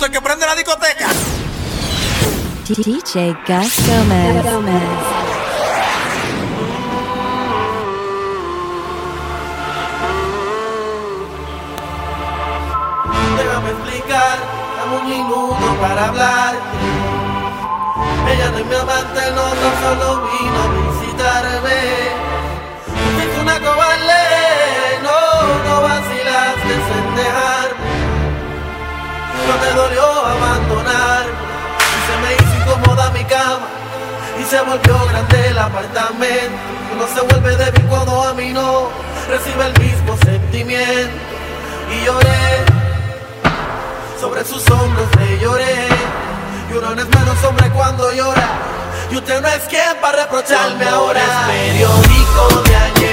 esto es que prende la discoteca. DJ Gus Gomez. Déjame explicar, dame un minuto para hablar. Ella no es mi amante, no tan solo vino a visitarme. Fuiste una cobarde, no, no vacilaste en. No te dolió abandonar y se me hizo incómoda mi cama y se volvió grande el apartamento. Uno se vuelve débil cuando a mí no recibe el mismo sentimiento y lloré sobre sus hombros le lloré. Y uno no es menos hombre cuando llora. Y usted no es quien para reprocharme ahora. Es periódico de ayer,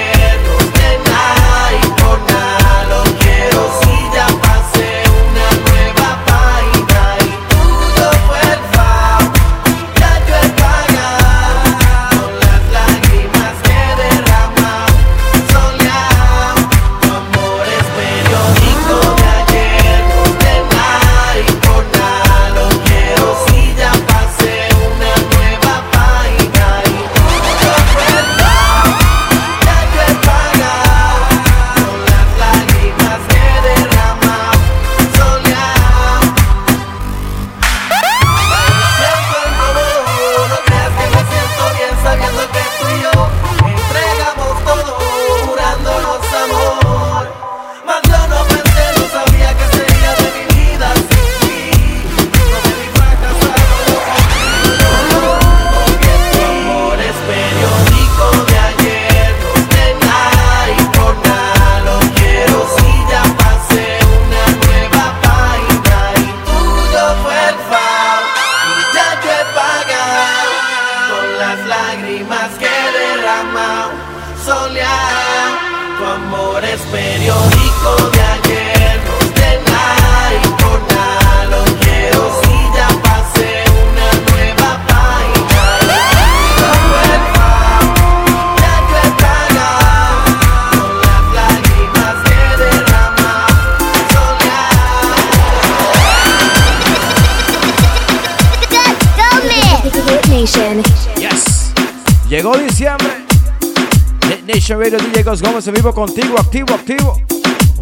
Nation Radio DJ Gómez en vivo contigo, activo, activo.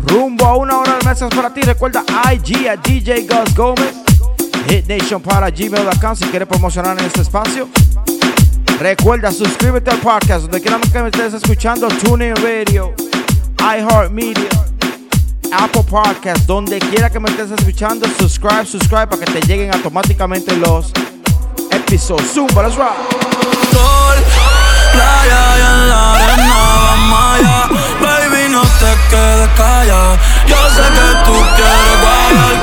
Rumbo a una hora de mesas para ti. Recuerda IG a DJ Gus Gómez. Hit Nation para gmail.com si quieres promocionar en este espacio. Recuerda, suscríbete al podcast donde quiera que me estés escuchando. TuneIn Radio, iHeartMedia, Apple Podcast, donde quiera que me estés escuchando. Subscribe, subscribe para que te lleguen automáticamente los episodios. Zumba, let's rock. Playa y en la arena vamos allá. Baby, no te quedes callada. Yo sé que tú quieres guardar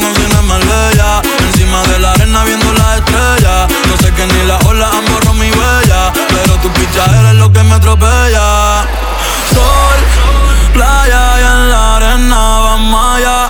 como si una malvella. Encima de la arena viendo las estrellas. No sé que ni las olas han mi bella. Pero tu picha eres lo que me atropella. Sol, playa y en la arena vamos allá.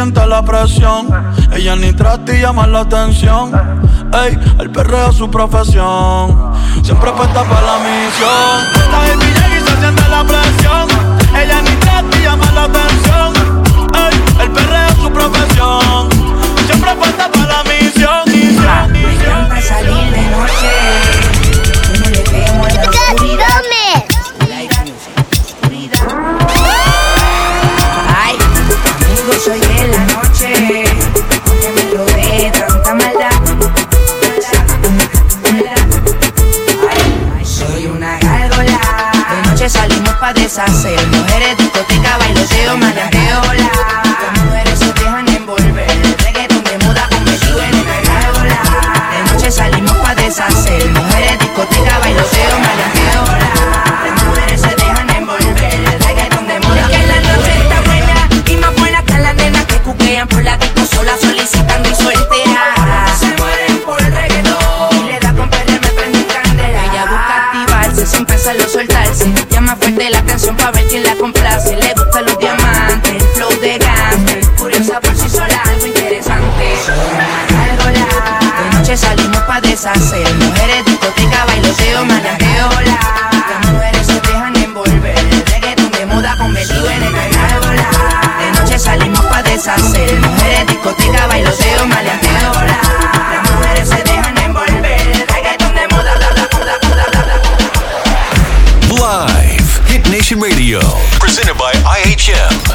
siente la presión. Ella ni trata y llama la atención. Ey, el perreo es su profesión. Siempre apuesta para la misión. La baby y se siente la presión. Ella ni trata y llama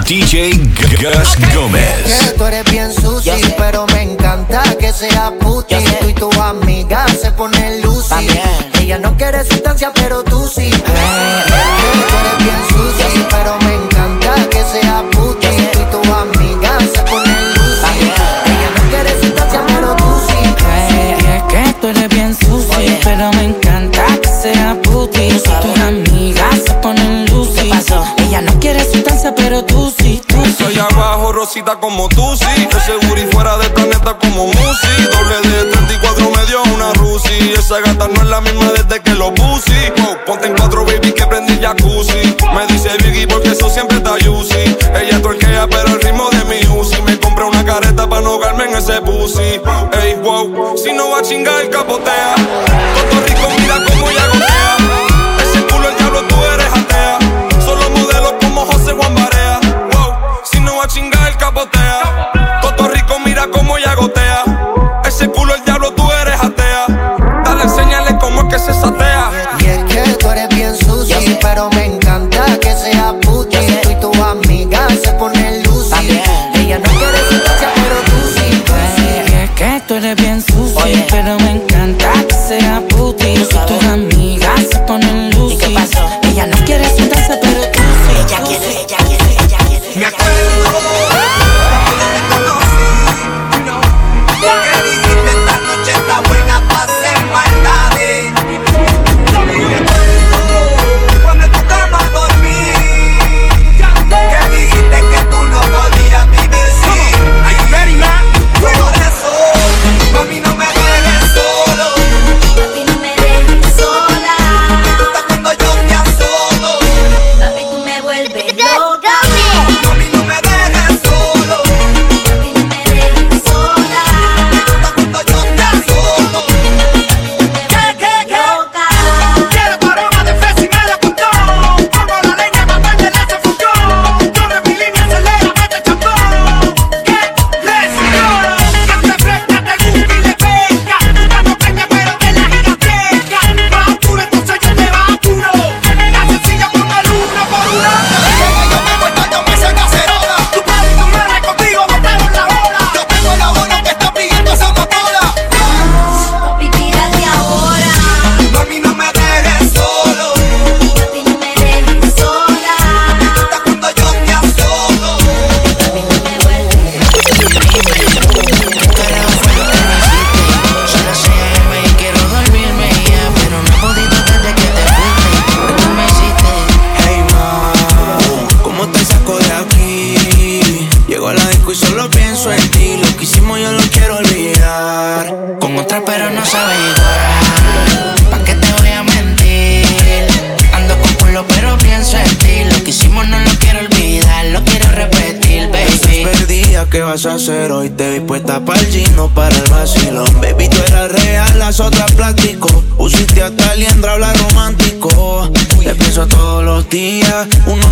DJ Gus Gómez. Que tú eres bien sucio, pero me encanta que sea puti. Tú y tu amiga se ponen lucy. Ella no quiere sustancia, pero tú sí. como tú, sí. Ese booty fuera del planeta como Musi. Doble de 34 me dio una Rusi. Esa gata no es la misma desde que lo puse. Oh, ponte en cuatro, baby, que prendí jacuzzi. Me dice Biggie porque eso siempre está juicy. Ella torquea, pero el ritmo de mi Uzi. Me compré una careta para no ahogarme en ese pussy. Ey, wow, si no va a chingar el capote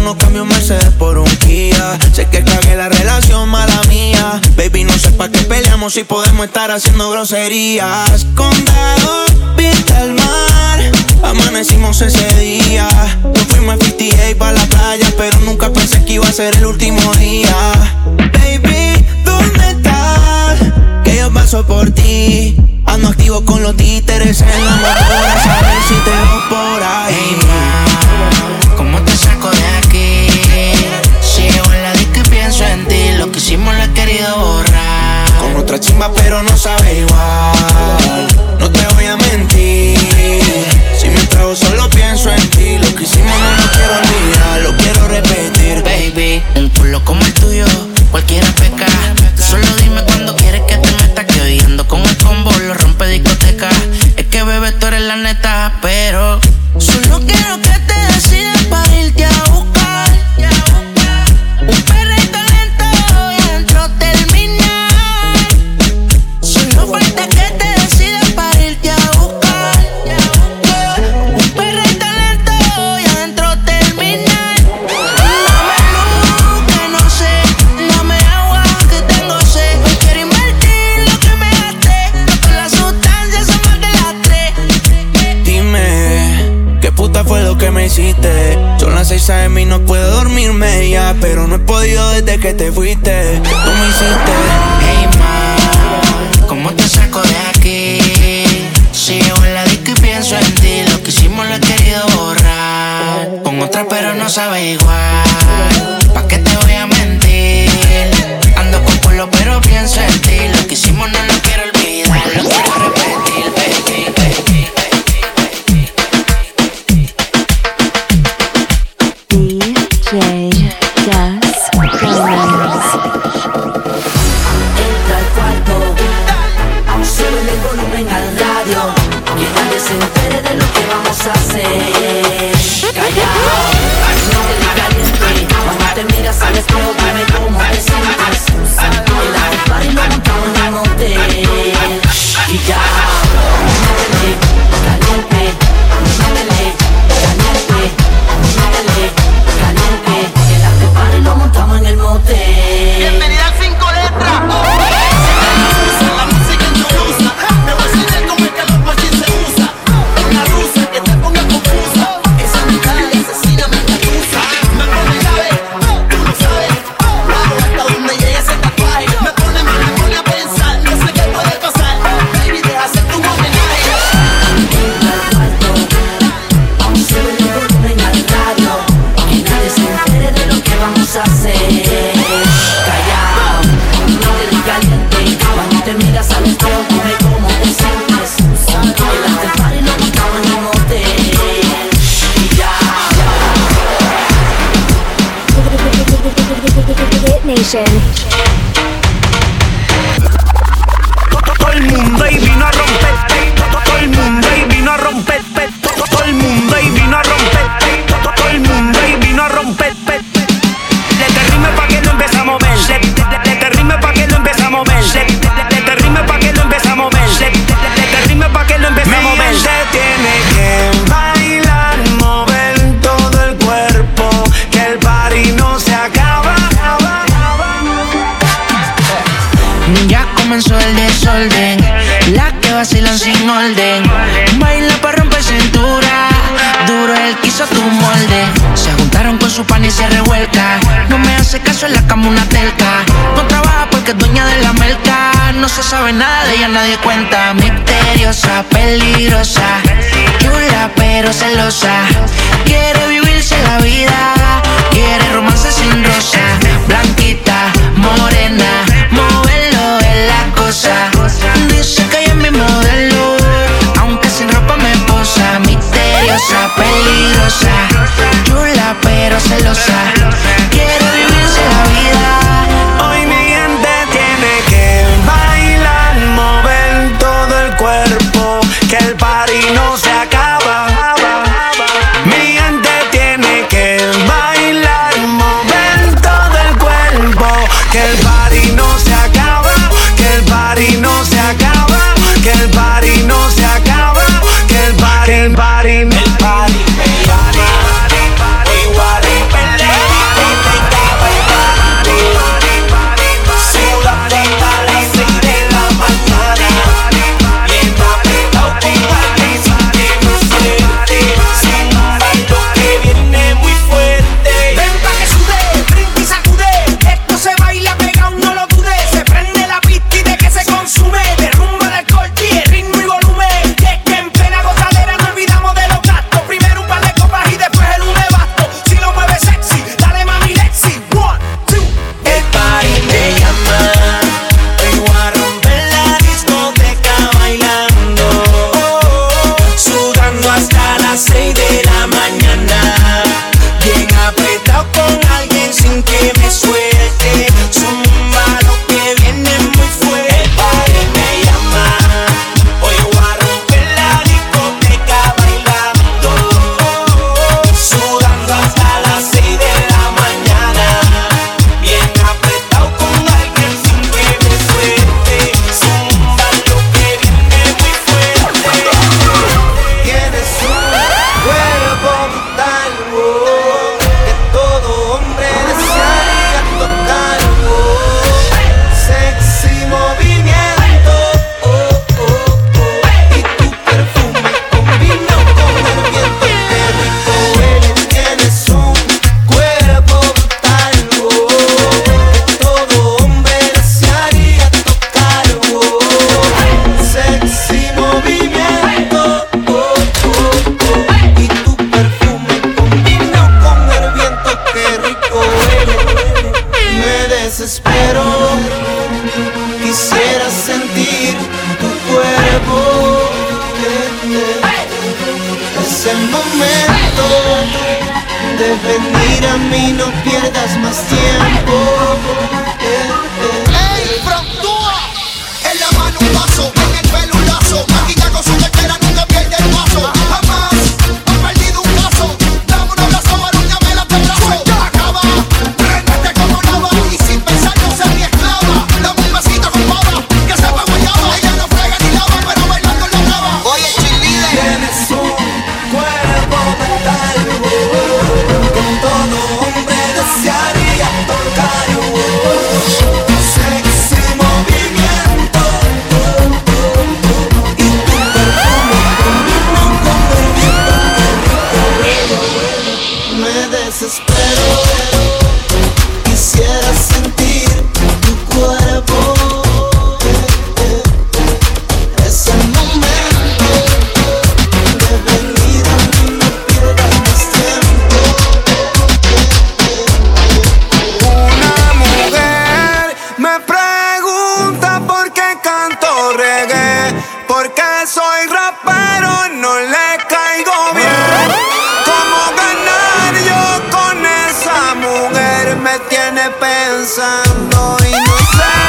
no cambia un Mercedes por un Kia. Sé que cagué la relación, mala mía. Baby, no sé pa' qué peleamos si podemos estar haciendo groserías. Condado, viste al mar. Amanecimos ese día. Nos fuimos a 58 para la playa, pero nunca pensé que iba a ser el último día. Baby, ¿dónde estás? Que yo paso por ti. Ando activo con los títeres en la motora. Saber si te veo por ahí. Hey, ma, ¿cómo te saco de aquí? Lo he querido borrar. Con otra chimba, pero no sabe igual. No te voy a mentir. Si me trago, solo pienso en ti. Lo que hicimos no lo quiero olvidar, lo quiero repetir. Baby, un culo como el tuyo, cualquiera peca. Solo dime cuando quieres que te meta. Que hoy ando con el combo, lo rompe discoteca. Es que bebé, tú eres la neta, pero solo quiero que te Pero no he podido desde que te fuiste. Tú me hiciste. Hey ma, ¿cómo te saco de aquí? Si llego en la disco y pienso en ti, lo que hicimos lo he querido borrar. Con otra pero no sabe igual. ¿Pa' qué te voy a mentir? Ando con pueblo pero pienso en ti, lo que hicimos no lo en la cama una telca. No trabaja porque es dueña de la merca. No se sabe nada de ella, nadie cuenta. Misteriosa, peligrosa, chula pero celosa. Quiere vivirse la vida, quiere romance sin rosa. Blanquita, morena, moverlo es la cosa. Dice que ella es mi modelo, aunque sin ropa me posa. Misteriosa, peligrosa, chula pero celosa. Quiere pensando y no sé.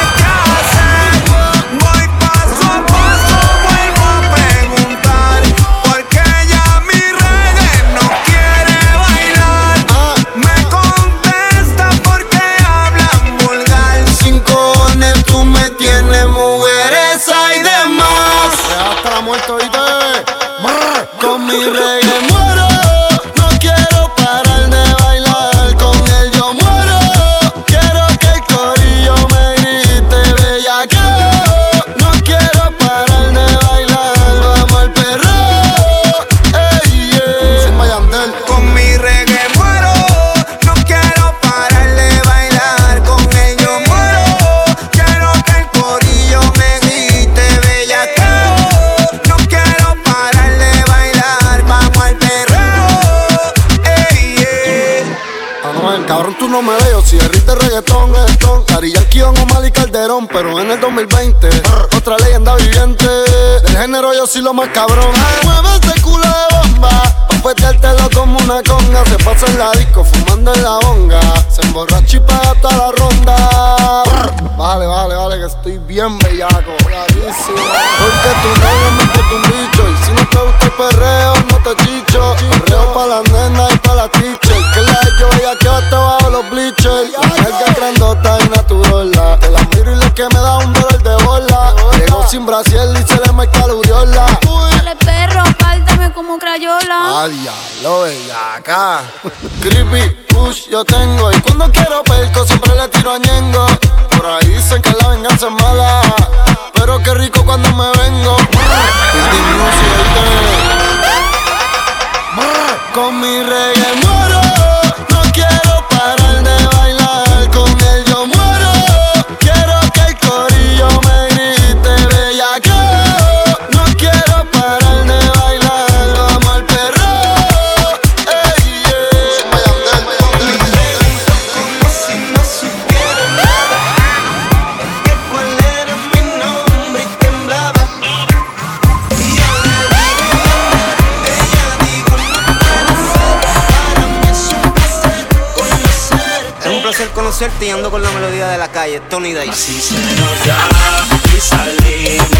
2020. Otra leyenda viviente. Del género yo soy lo más cabrón. Mueve ese culo de bomba. Pa' peteártelo como una conga. Se pasa en la disco fumando en la bonga. Se emborracha y paga hasta la ronda. Vale, vale, vale, que estoy bien bellaco. Clarísimo. Porque tu novio me puso un bicho. Y si no te gusta el perreo, no te chicho. Perreo pa' la nena y pa' la teacher. Que la yo ella que te bajo los bleachers. La grandota y natural que me da un dolor de bola. Llegó sin brasiel y se le marca la uriola. Dale perro, pártame como crayola. Adiós, lo veía acá. Creepy, push, yo tengo. Y cuando quiero perco, siempre le tiro a Ñengo. Por ahí dicen que la venganza es mala. Pero qué rico cuando me vengo. Con mi reggae muero. Martillando con la melodía de la calle, Tony Day. Así se nos da y salimos.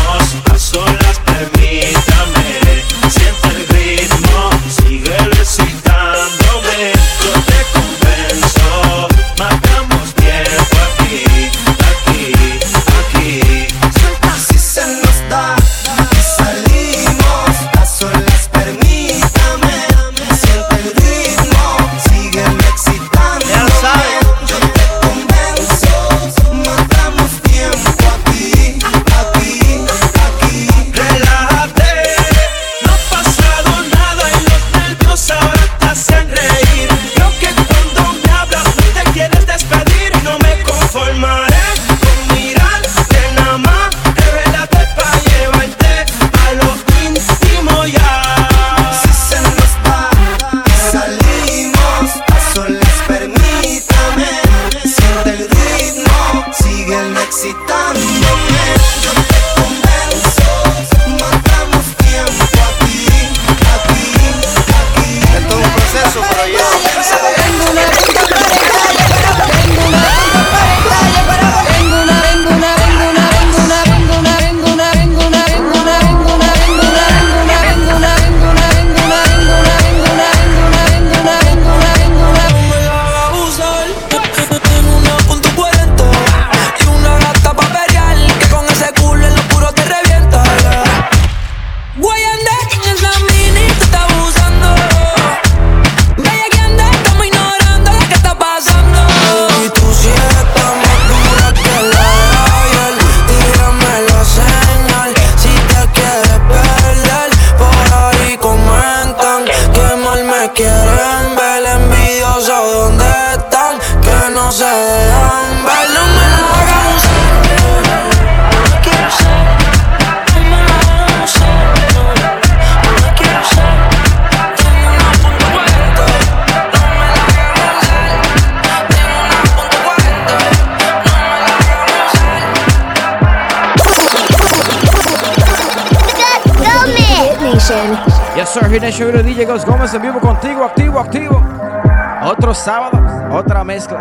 Mezcla.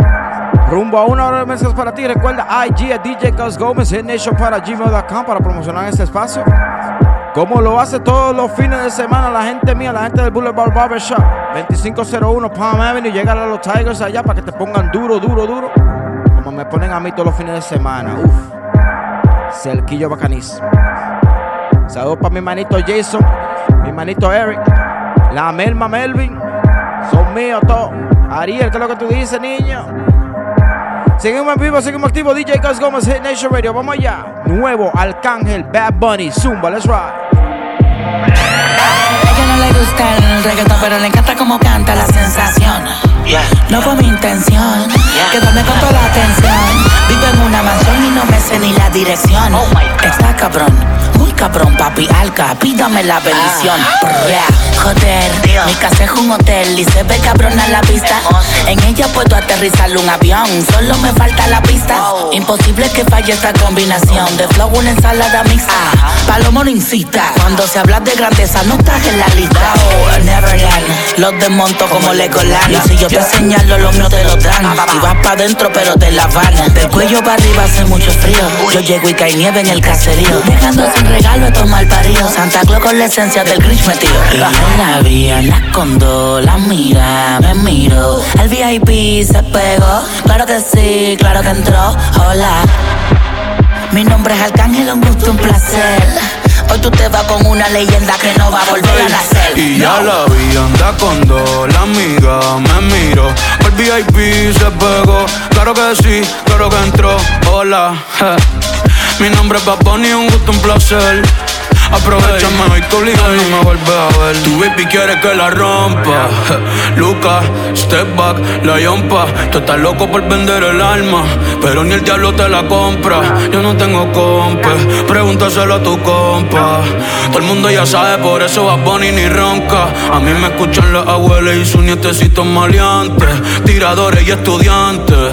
Rumbo a una hora de mezclas para ti. Recuerda IG a DJ Ghost Gómez, Hit Nation para gmail.com para promocionar este espacio. Como lo hace todos los fines de semana la gente mía, la gente del Boulevard Barbershop. 2501 Palm Avenue. Llegar a los Tigers allá para que te pongan duro, duro, duro. Como me ponen a mí todos los fines de semana. Uf. Cerquillo bacanísimo. Saludos para mi manito Jason, mi manito Eric, la Melma Melvin. Son míos todos. Ariel, ¿qué es lo que tú dices, niño? Seguimos en vivo, seguimos activos. DJ Gus Gómez, Hit Nation Radio. Vamos allá. Nuevo Arcángel, Bad Bunny, Zumba, let's ride. ella no le gusta el reggaetón, pero le encanta cómo canta la sensación. No fue mi intención quedarme con toda la atención. Vivo en una mansión y no me sé ni la dirección. Está cabrón, cabrón, papi alca, pídame la bendición. Brr, Joder, mi casa es un hotel y se ve cabrona la vista. En ella puedo aterrizar un avión, solo me falta la pista. Imposible que falle esta combinación de flow, una ensalada mixta. Palomo no incita, cuando se habla de grandeza no estás en la lista. Oh, Neverland, los desmonto como Legoland. Y si yo te señalo, los míos te lo dan. Y vas pa' dentro, pero te la van. Del cuello para arriba hace mucho frío. Yo llego y cae nieve en el caserío. Dejando sin regalo estos mal paridos. Santa Claus con la esencia del Grinch metido. En la vía, la escondo, la mira, me miro. El VIP se pegó. Claro que sí, claro que entró. Hola. Mi nombre es Arcángel, un gusto, un placer. Hoy tú te vas con una leyenda que no va a volver a nacer. Y ya la vi, anda con dos, la amiga me miró. El VIP se pegó, claro que sí, claro que entró. Hola, je. Mi nombre es Bad Bunny, un gusto, un placer. Aprovechame hoy que obligado no me vuelve a ver. Tu baby quiere que la rompa. Luca, step back, la yompa. Tú estás loco por vender el alma, pero ni el diablo te la compra. Yo no tengo compa, pregúntaselo a tu compa. Todo el mundo ya sabe, por eso Bunny ni ronca. A mí me escuchan las abuelas y sus nietecitos maleantes. Tiradores y estudiantes,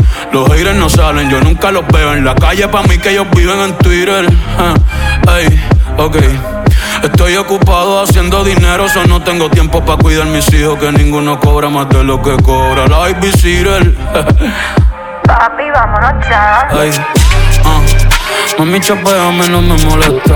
los haters no salen, yo nunca los veo en la calle. Pa' mí que ellos viven en Twitter. Ey, ok. Estoy ocupado haciendo dinero, so no tengo tiempo para cuidar mis hijos. Que ninguno cobra más de lo que cobra la Ivy Cyril. Papi, vámonos ya. Ay, ah, mami, chapeame, no me molesta.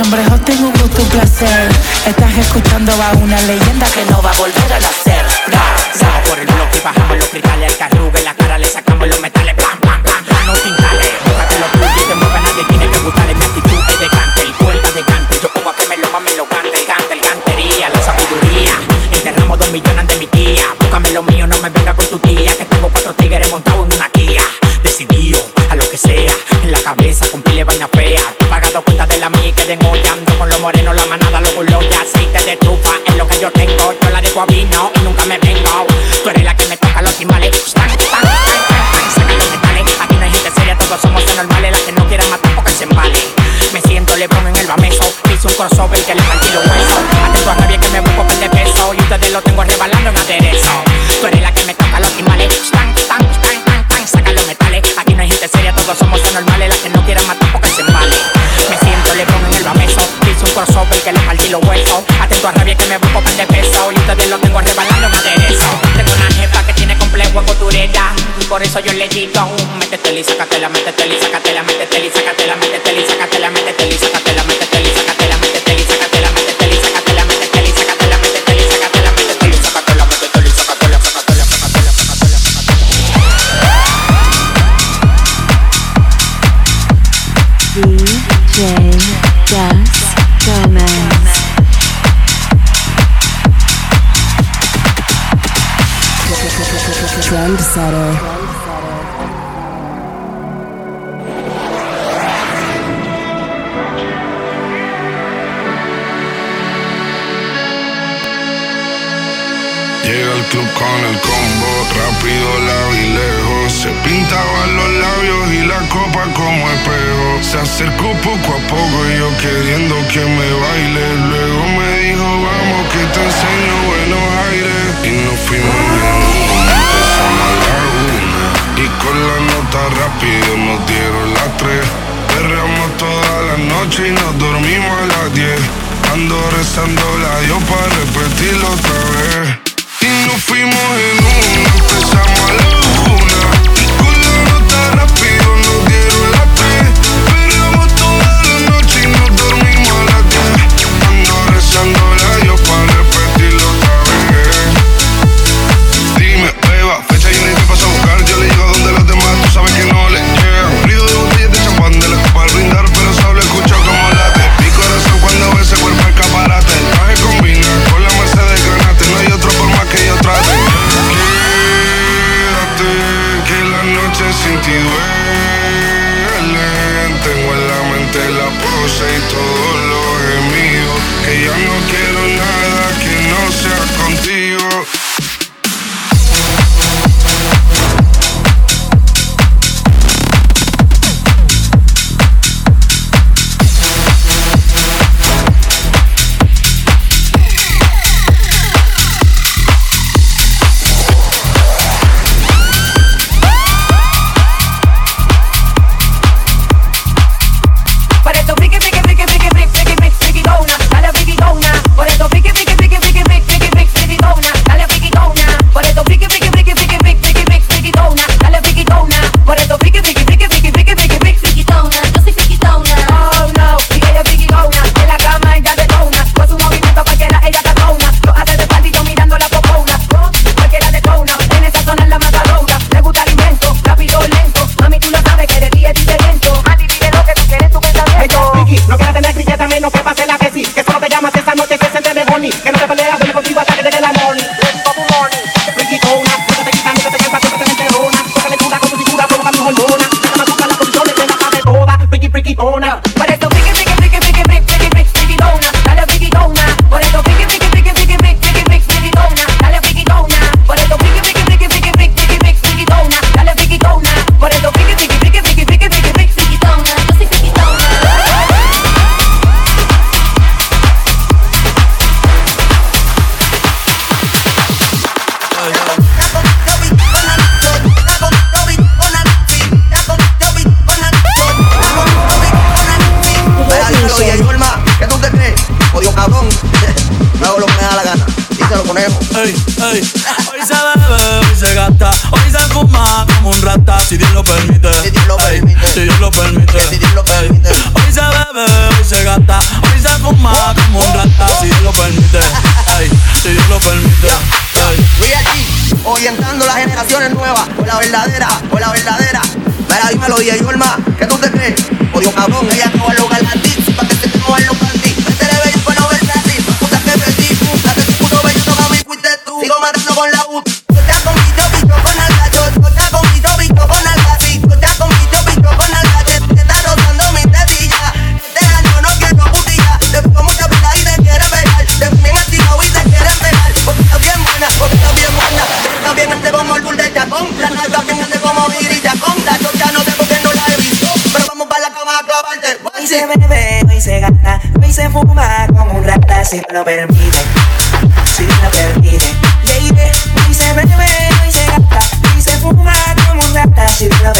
Nombre es Austin, un gusto, un placer. Estás escuchando a una leyenda que no va a volver a nacer. Salgo por el bloque bajamos los cristales. Al carrugue en la cara le sacamos los metales. eso yo le digo, métetela y sácatela, métetela y sácatela, métetela y sácatela, métetela y sácatela, métetela y sácatela, métetela y sácatela, métetela y sácatela, métetela y sácatela, métetela y sácatela, métetela y sácatela, métetela y sácatela, métetela y sácatela, sácatela, sácatela, sácatela, sácatela. DJ Das Gomez. Trendsetter. Con el combo, rápido la vi lejos. Se pintaban los labios y la copa como espejo. Se acercó poco a poco y yo queriendo que me baile. Luego me dijo, vamos que te enseño buenos aires. Y nos fuimos en una, empezamos a la una. Y con la nota rápido nos dieron las tres. Perreamos toda la noche y nos dormimos a las diez. Ando rezando la Dios para repetirlo otra vez fuimos en uno. Empezamos Ey, ey. Hoy se bebe, hoy se gasta, hoy se fuma como un rata, si Dios lo permite. Si Dios lo permite. Si Dios lo permite. Ey. Hoy se bebe, hoy se gasta, hoy se fuma como un rata, si Dios lo permite. Si Dios lo permite. Real G, orientando las generaciones nuevas. O la verdadera, o la verdadera. Mira, dímelo, DJ Norma, ¿qué tú te crees? Odio cabrón, ella no va a lograr con la U. Yo te con mi con alga, yo, yo te bicho, con alga, sí. Yo te bicho, con alga, que te está rozando mi tetilla. Este año no quiero putilla, te pongo mucha pila y te quieres pegar. Te bien activado y te quieres pegar, porque estás bien buena, porque estás bien buena. Estás bien grande como el bull de chacón, la nalga bien grande como Viri Chacón. La chocha no sé por qué no la he pero vamos para la cama a clavarte. Hoy se bebe, hoy se gasta, hoy se fuma como un rata si lo permite, si lo permite. She loves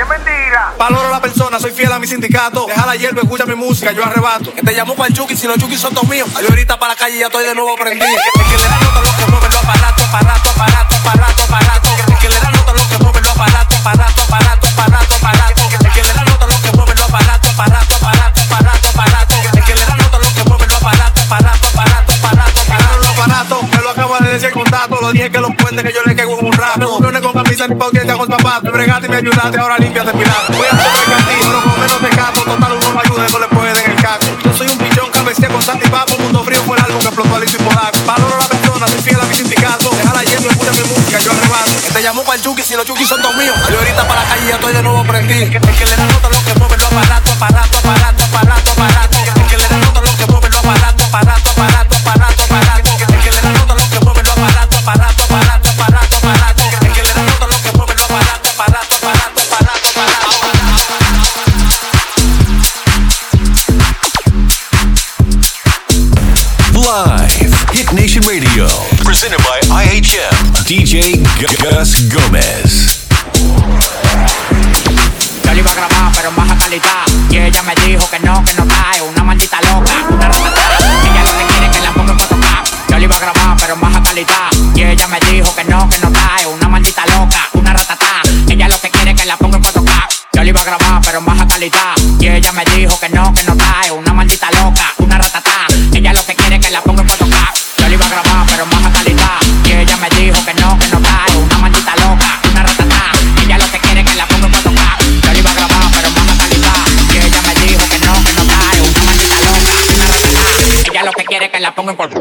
Es mentira. Valoro a la persona, soy fiel a mi sindicato. Deja la hierba, escucha mi música, yo arrebato. Que te llamó para el Chucky, si los Chucky son todos míos. Yo ahorita para la calle ya estoy de nuevo prendido. El que le da nota lo que mueve aparatos, aparato, aparato, aparato, aparato. El que le da nota lo que mueve aparatos, aparato, aparato, aparato, aparato. Lo de decir el contacto. Lo dije que los puentes que yo le caigo en un rato. Me con camisa ni pauquete con zapatos. Me bregaste y me ayudaste, ahora límpiate pirata. Voy a hacer pero con menos desgasto. Total, uno me ayuda, no le puede en el caco. Yo soy un pichón, cabecea con Santi Papo. Mundo frío fue el álbum que explotó Alicia y Podaco. Valoro a la persona, soy fiel a mi sindicato. Déjala yendo, escucha mi música, yo arrebato. Que te llamó para el Chucky, si los Chucky son todos míos. Yo ahorita para la calle ya estoy de nuevo prendido. El que, el que le da nota lo que mueve los aparatos, aparato, aparato, aparato, aparato. El que le da nota lo que mueve los aparatos, aparato, aparato, aparato, Yo le iba a grabar, pero en baja calidad. Y ella me dijo que no, que no cae. Una maldita loca, una ratata. Ella lo que quiere que la ponga en 4K. Yo le iba a grabar, pero en baja calidad. Y ella me dijo que no, que no cae. Una maldita loca, una ratata. Ella lo que quiere que la ponga en 4K. Yo le iba a grabar, pero en baja calidad. Y ella me dijo que no, que no cae. não pode.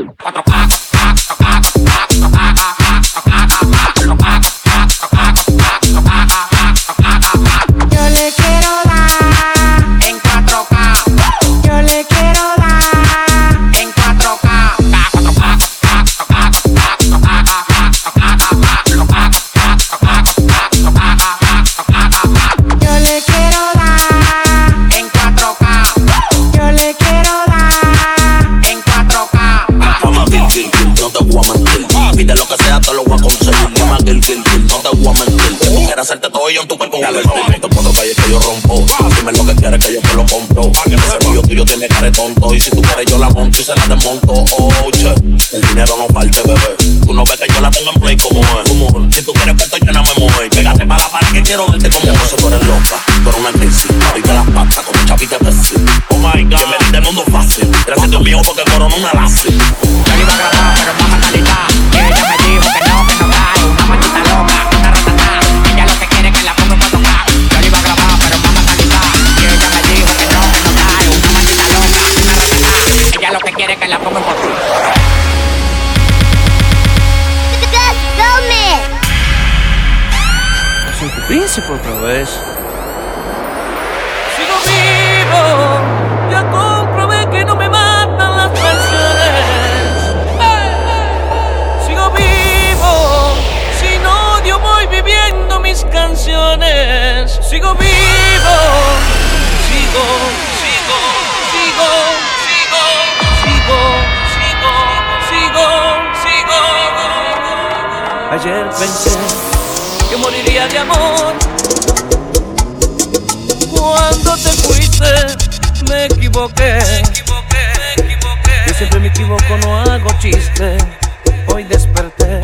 Se la desmonto. Oh, che, el dinero no falte, bebé. Tú no ves que yo la pongo en play como es. Si tú quieres, pues yo no me muevo. Pégate para la pared que quiero verte como es. Tú eres loca, tú eres una crisis. Ahorita las patas como chavita Pepsi. Oh my god, que me diste el mundo fácil. Gracias a Dios mío porque corona una lazi. Ayer pensé que moriría de amor. Cuando te fuiste, me equivoqué. Yo siempre me equivoco, no hago chiste. Hoy desperté.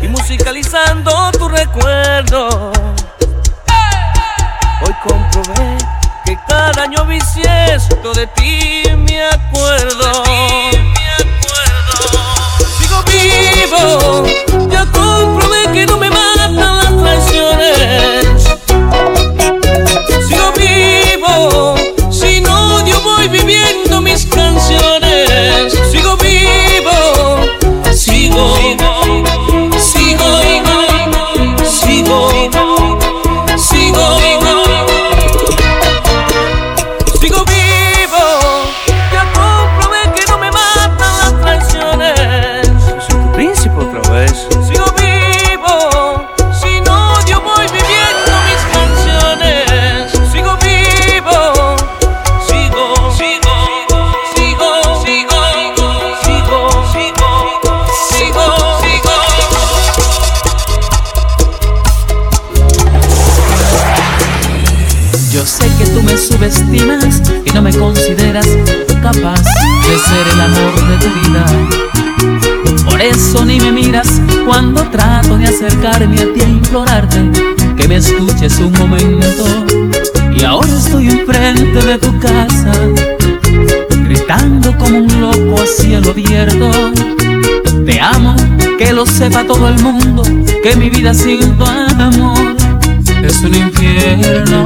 Y musicalizando tu recuerdo. Hoy comprobé que cada año bisiesto de ti tú me subestimas y no me consideras capaz de ser el amor de tu vida. Por eso ni me miras cuando trato de acercarme a ti a implorarte que me escuches un momento. Y ahora estoy enfrente de tu casa, gritando como un loco a cielo abierto. Te amo, que lo sepa todo el mundo, que mi vida sin tu amor es un infierno.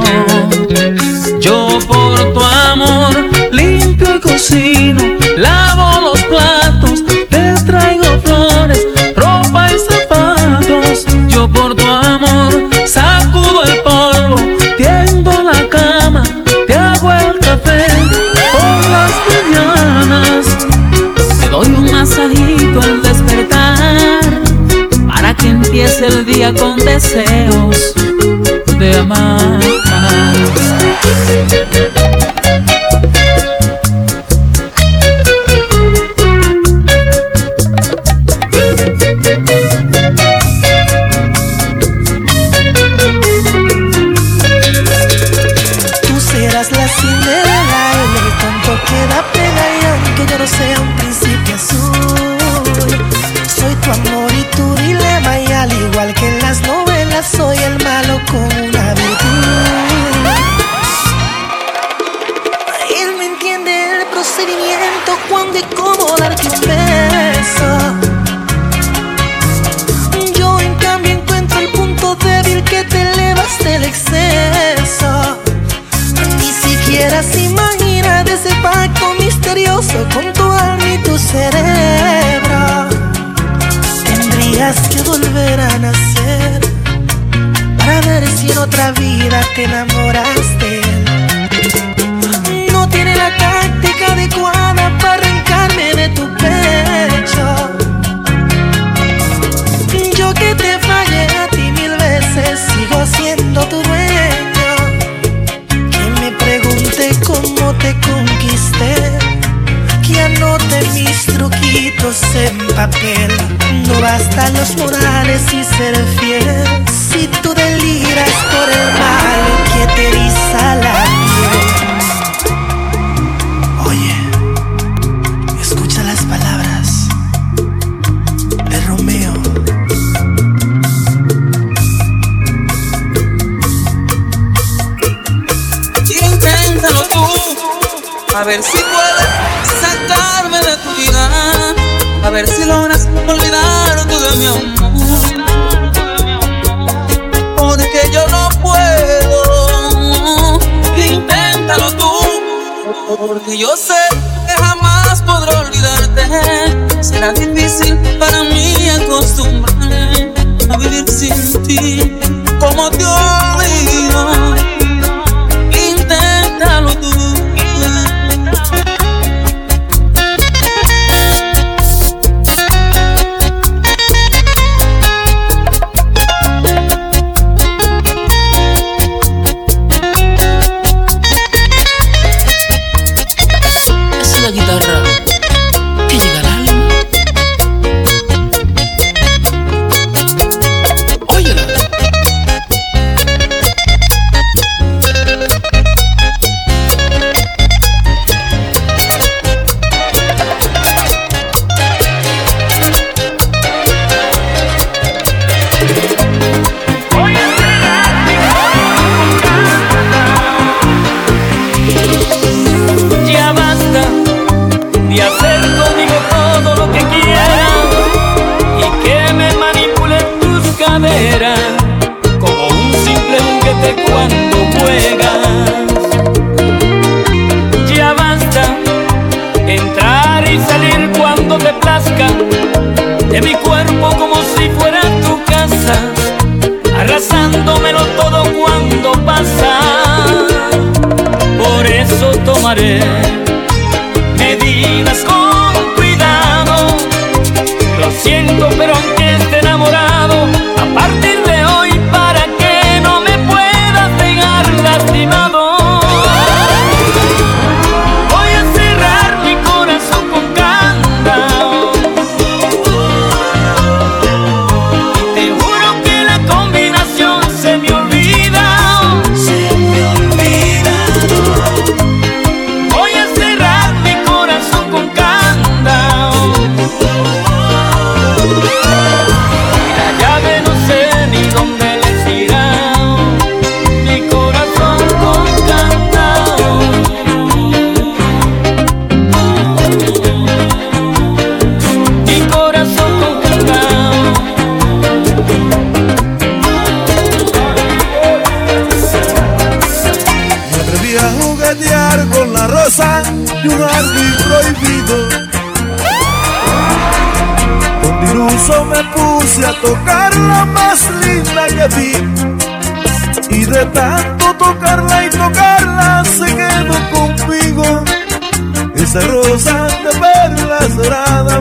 Yo por tu amor limpio y cocino, lavo los platos, te traigo flores, ropa y zapatos. Yo por tu amor sacudo el polvo, tiendo la cama, te hago el café por las mañanas. Te doy un masajito al despertar para que empiece el día con deseos de amar. in a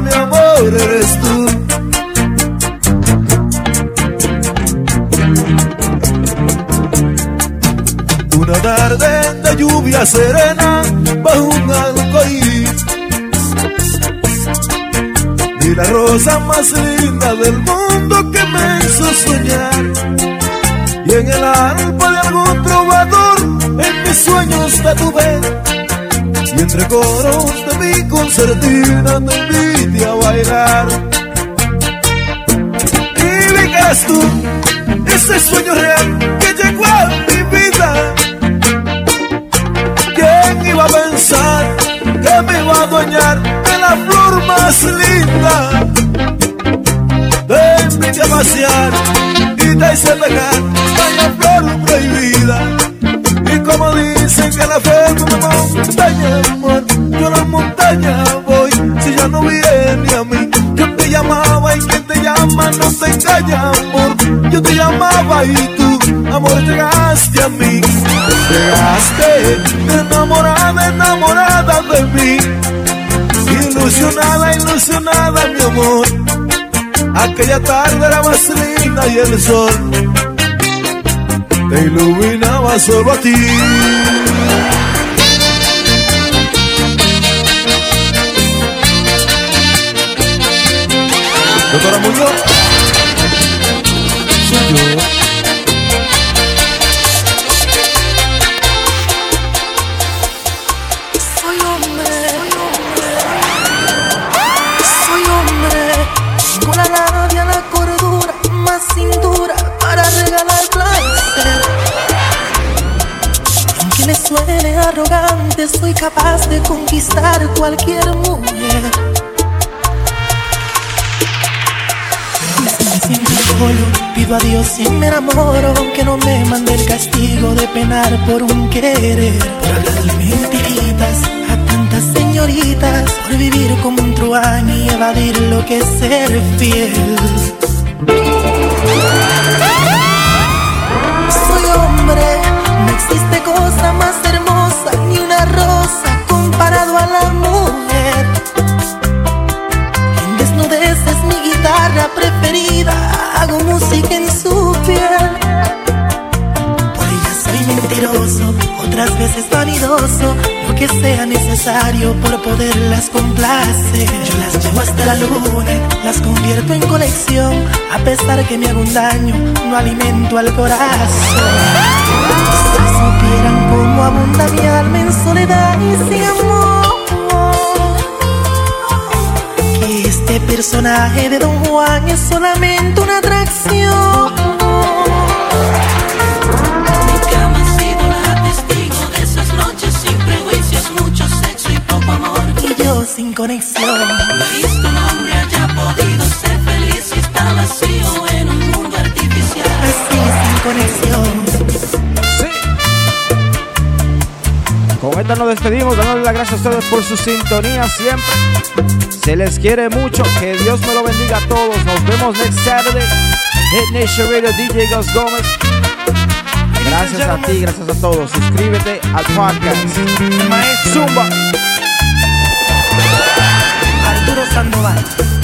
mi amor, eres tú. Una tarde de lluvia serena bajo un arcoíris. Y la rosa más linda del mundo que me hizo soñar. Y en el arpa de algún trovador en mis sueños te tuve Y entre coros de mi concertina te invité a bailar Y eres tú, ese sueño real que llegó a mi vida ¿Quién iba a pensar que me iba a adueñar de la flor más linda? Te invité a pasear y te hice pegar a la flor prohibida. Como dicen que la fe es una montaña, amor, yo a la montaña voy. Si ya no viene a mí, yo te llamaba y quien te llama no te engaña, amor. Yo te llamaba y tú, amor, llegaste a mí. Llegaste enamorada, enamorada de mí. Ilusionada, ilusionada, mi amor. Aquella tarde era más linda y el sol te iluminaba solo a ti. Doctora Muñoz, soy yo. Arrogante, soy capaz de conquistar cualquier mujer. Pido a Dios y me enamoro Que no me mande el castigo de penar por un querer Por hablarle mentiritas a tantas señoritas Por vivir como un truán y evadir lo que es ser fiel Yo las llevo hasta la luna, las convierto en colección. A pesar que me hago un daño, no alimento al corazón. Si supieran cómo abunda mi alma en soledad y sin amor. que este personaje de Don Juan es solamente una atracción. Sin conexión. No he visto un hombre haya podido ser feliz y está vacío en un mundo artificial. Así sin conexión. Con esta nos despedimos, dándole las gracias a ustedes por su sintonía siempre. Se les quiere mucho, que Dios me lo bendiga a todos. Nos vemos next Saturday. Hit Nation Radio, DJ Gus Gómez. Gracias a ti, gracias a todos. Suscríbete al podcast. Zumba. Arturo Sandoval.